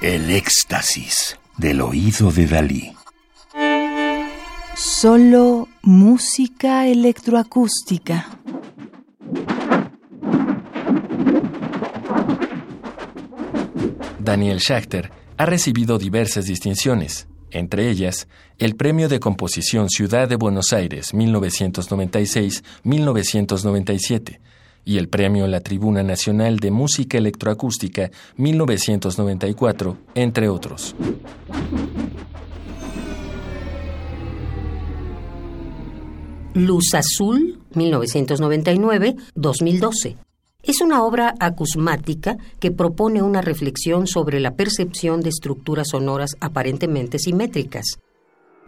El éxtasis del oído de Dalí. Solo música electroacústica. Daniel Schachter ha recibido diversas distinciones, entre ellas el Premio de Composición Ciudad de Buenos Aires 1996-1997 y el Premio La Tribuna Nacional de Música Electroacústica 1994, entre otros. Luz Azul, 1999-2012. Es una obra acusmática que propone una reflexión sobre la percepción de estructuras sonoras aparentemente simétricas.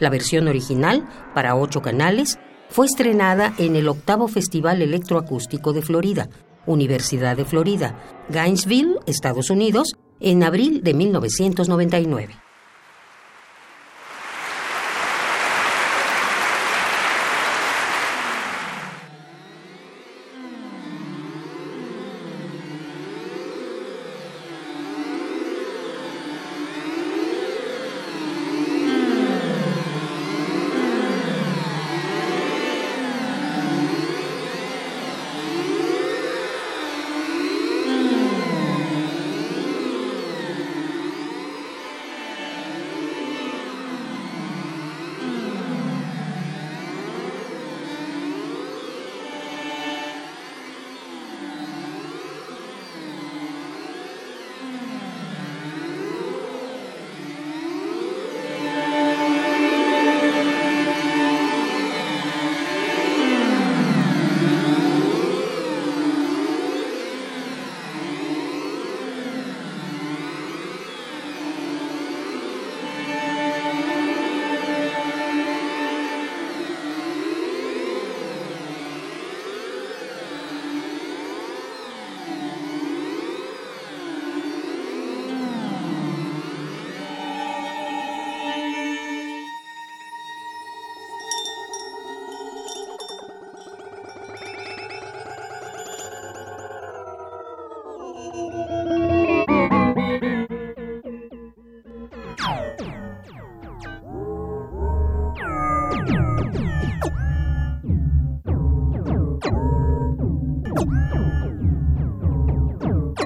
La versión original, para ocho canales, fue estrenada en el octavo Festival Electroacústico de Florida, Universidad de Florida, Gainesville, Estados Unidos, en abril de 1999.